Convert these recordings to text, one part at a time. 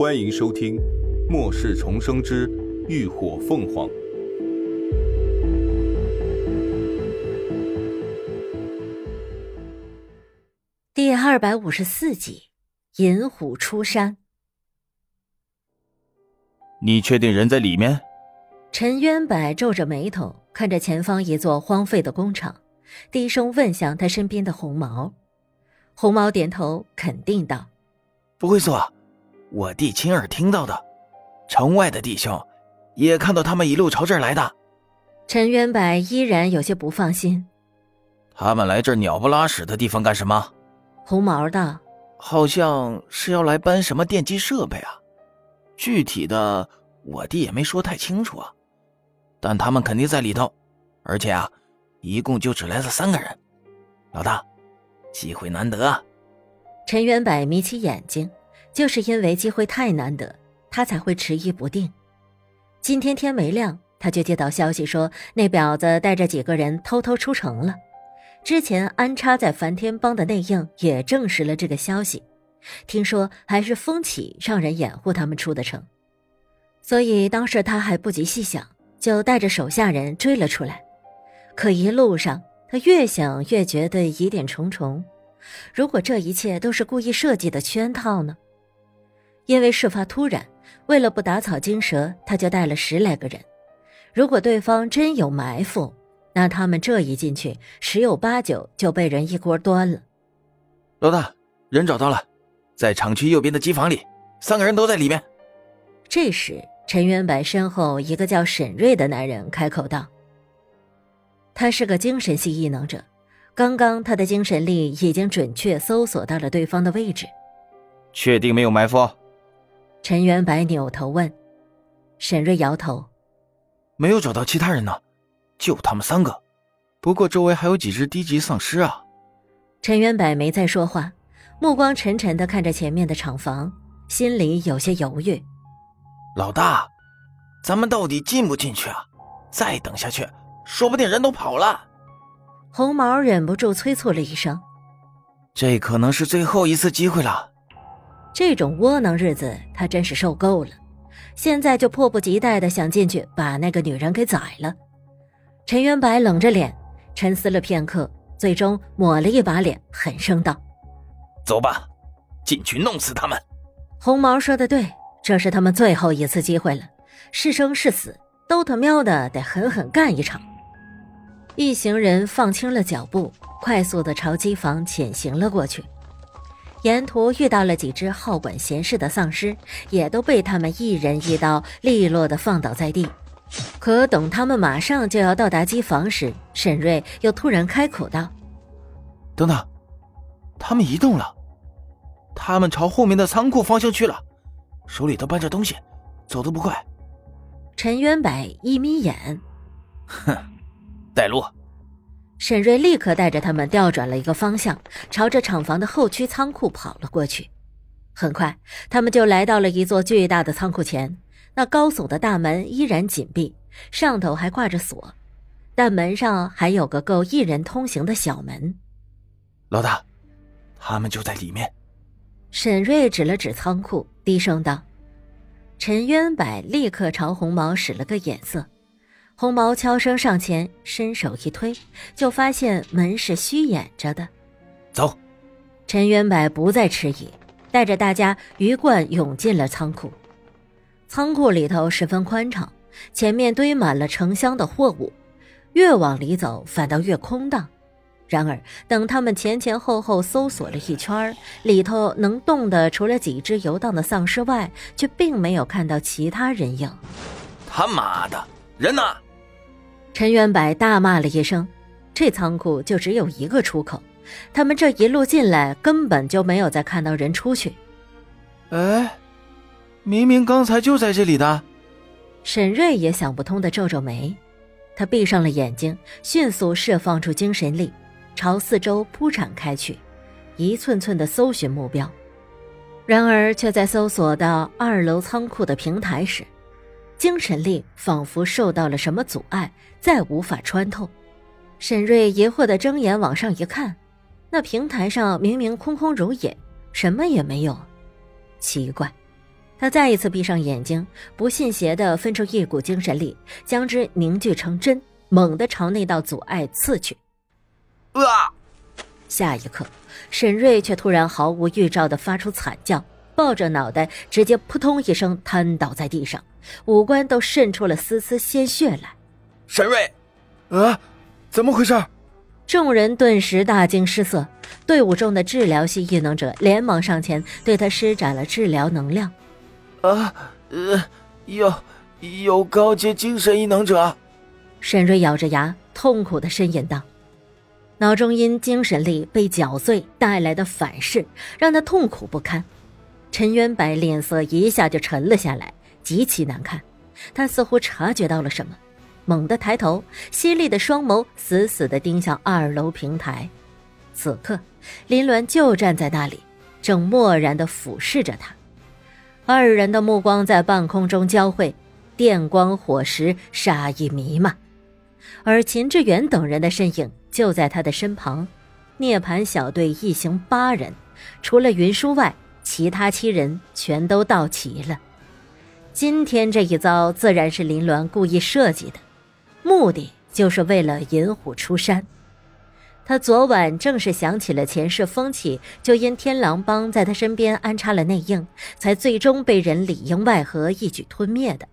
欢迎收听《末世重生之浴火凤凰》第二百五十四集《银虎出山》。你确定人在里面？陈渊柏皱着眉头看着前方一座荒废的工厂，低声问向他身边的红毛。红毛点头肯定道：“不会错，我弟亲耳听到的，城外的弟兄也看到他们一路朝这儿来的。”陈元柏依然有些不放心：“他们来这鸟不拉屎的地方干什么？”红毛道：“好像是要来搬什么电机设备啊，具体的我弟也没说太清楚啊，但他们肯定在里头，而且啊，一共就只来了三个人。老大。”机会难得啊，陈元柏眯起眼睛，就是因为机会太难得，他才会迟疑不定。今天天没亮，他就接到消息说那婊子带着几个人偷偷出城了。之前安插在梵天帮的内应也证实了这个消息，听说还是风起让人掩护他们出的城，所以当时他还不及细想，就带着手下人追了出来。可一路上，他越想越觉得疑点重重，如果这一切都是故意设计的圈套呢？因为事发突然，为了不打草惊蛇，他就带了十来个人。如果对方真有埋伏，那他们这一进去，十有八九就被人一锅端了。老大，人找到了，在厂区右边的机房里，三个人都在里面。这时，陈元白身后一个叫沈瑞的男人开口道。他是个精神系异能者，刚刚他的精神力已经准确搜索到了对方的位置。确定没有埋伏？陈元白扭头问。沈瑞摇头，没有找到其他人呢，就他们三个。不过周围还有几只低级丧尸啊。陈元柏没再说话，目光沉沉的看着前面的厂房，心里有些犹豫。老大，咱们到底进不进去啊？再等下去。说不定人都跑了，红毛忍不住催促了一声：“这可能是最后一次机会了。”这种窝囊日子他真是受够了，现在就迫不及待的想进去把那个女人给宰了。陈元白冷着脸沉思了片刻，最终抹了一把脸，狠声道：“走吧，进去弄死他们。”红毛说的对，这是他们最后一次机会了，是生是死，都他喵的得狠狠干一场。一行人放轻了脚步，快速的朝机房潜行了过去。沿途遇到了几只好管闲事的丧尸，也都被他们一人一刀利落的放倒在地。可等他们马上就要到达机房时，沈瑞又突然开口道：“等等，他们移动了，他们朝后面的仓库方向去了，手里都搬着东西，走得不快。”陈元柏一眯眼，哼。带路，沈瑞立刻带着他们调转了一个方向，朝着厂房的后区仓库跑了过去。很快，他们就来到了一座巨大的仓库前。那高耸的大门依然紧闭，上头还挂着锁，但门上还有个够一人通行的小门。老大，他们就在里面。沈瑞指了指仓库，低声道：“陈渊柏立刻朝红毛使了个眼色。”红毛悄声上前，伸手一推，就发现门是虚掩着的。走，陈元柏不再迟疑，带着大家鱼贯涌进了仓库。仓库里头十分宽敞，前面堆满了成箱的货物，越往里走反倒越空荡。然而，等他们前前后后搜索了一圈，里头能动的除了几只游荡的丧尸外，却并没有看到其他人影。他妈的，人呢？陈元柏大骂了一声：“这仓库就只有一个出口，他们这一路进来根本就没有再看到人出去。”哎，明明刚才就在这里的。沈瑞也想不通的皱皱眉，他闭上了眼睛，迅速释放出精神力，朝四周铺展开去，一寸寸的搜寻目标。然而，却在搜索到二楼仓库的平台时。精神力仿佛受到了什么阻碍，再无法穿透。沈瑞疑惑的睁眼往上一看，那平台上明明空空如也，什么也没有。奇怪，他再一次闭上眼睛，不信邪的分出一股精神力，将之凝聚成针，猛地朝那道阻碍刺去。啊！下一刻，沈瑞却突然毫无预兆的发出惨叫，抱着脑袋直接扑通一声瘫倒在地上，五官都渗出了丝丝鲜血来。沈瑞，啊，怎么回事？众人顿时大惊失色，队伍中的治疗系异能者连忙上前对他施展了治疗能量。啊，呃，有有高阶精神异能者。沈瑞咬着牙，痛苦的呻吟道：“脑中因精神力被搅碎带来的反噬，让他痛苦不堪。”陈渊白脸色一下就沉了下来，极其难看。他似乎察觉到了什么，猛地抬头，犀利的双眸死死地盯向二楼平台。此刻，林鸾就站在那里，正漠然地俯视着他。二人的目光在半空中交汇，电光火石，杀意弥漫。而秦志远等人的身影就在他的身旁。涅槃小队一行八人，除了云舒外，其他七人全都到齐了。今天这一遭自然是林鸾故意设计的，目的就是为了引虎出山。他昨晚正是想起了前世风起，就因天狼帮在他身边安插了内应，才最终被人里应外合一举吞灭的。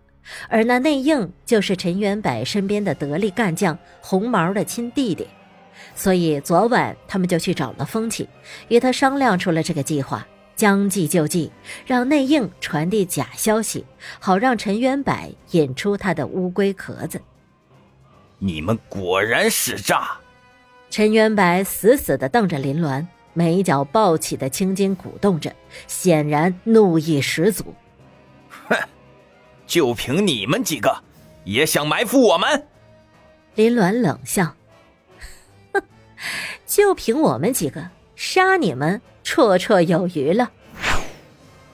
而那内应就是陈元柏身边的得力干将红毛的亲弟弟，所以昨晚他们就去找了风起，与他商量出了这个计划，将计就计，让内应传递假消息，好让陈元柏引出他的乌龟壳子。你们果然使诈！陈元柏死死地瞪着林鸾，眉角暴起的青筋鼓动着，显然怒意十足。哼，就凭你们几个，也想埋伏我们？林鸾冷笑：“哼，就凭我们几个，杀你们绰绰有余了。”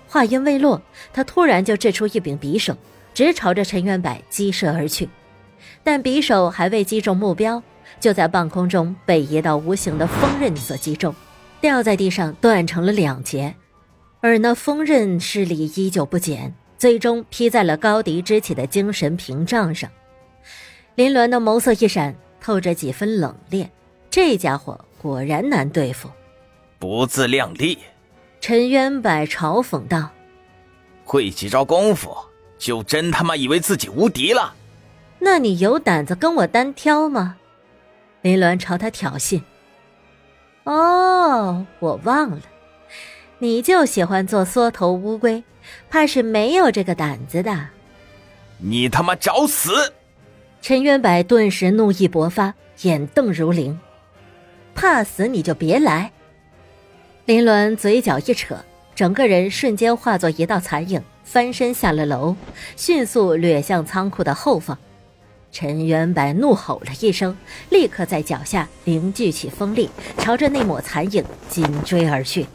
话音未落，他突然就掷出一柄匕首，直朝着陈元柏击射而去，但匕首还未击中目标。就在半空中被一道无形的锋刃所击中，掉在地上断成了两截，而那锋刃势力依旧不减，最终劈在了高迪支起的精神屏障上。林鸾的眸色一闪，透着几分冷冽。这家伙果然难对付，不自量力。陈渊柏嘲讽道：“会几招功夫，就真他妈以为自己无敌了？那你有胆子跟我单挑吗？”林鸾朝他挑衅。哦，我忘了，你就喜欢做缩头乌龟，怕是没有这个胆子的。你他妈找死！陈渊柏顿时怒意勃发，眼瞪如铃。怕死你就别来！林鸾嘴角一扯，整个人瞬间化作一道残影，翻身下了楼，迅速掠向仓库的后方。陈元白怒吼了一声，立刻在脚下凝聚起风力，朝着那抹残影紧追而去。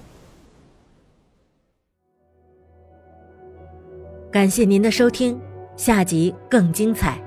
感谢您的收听，下集更精彩。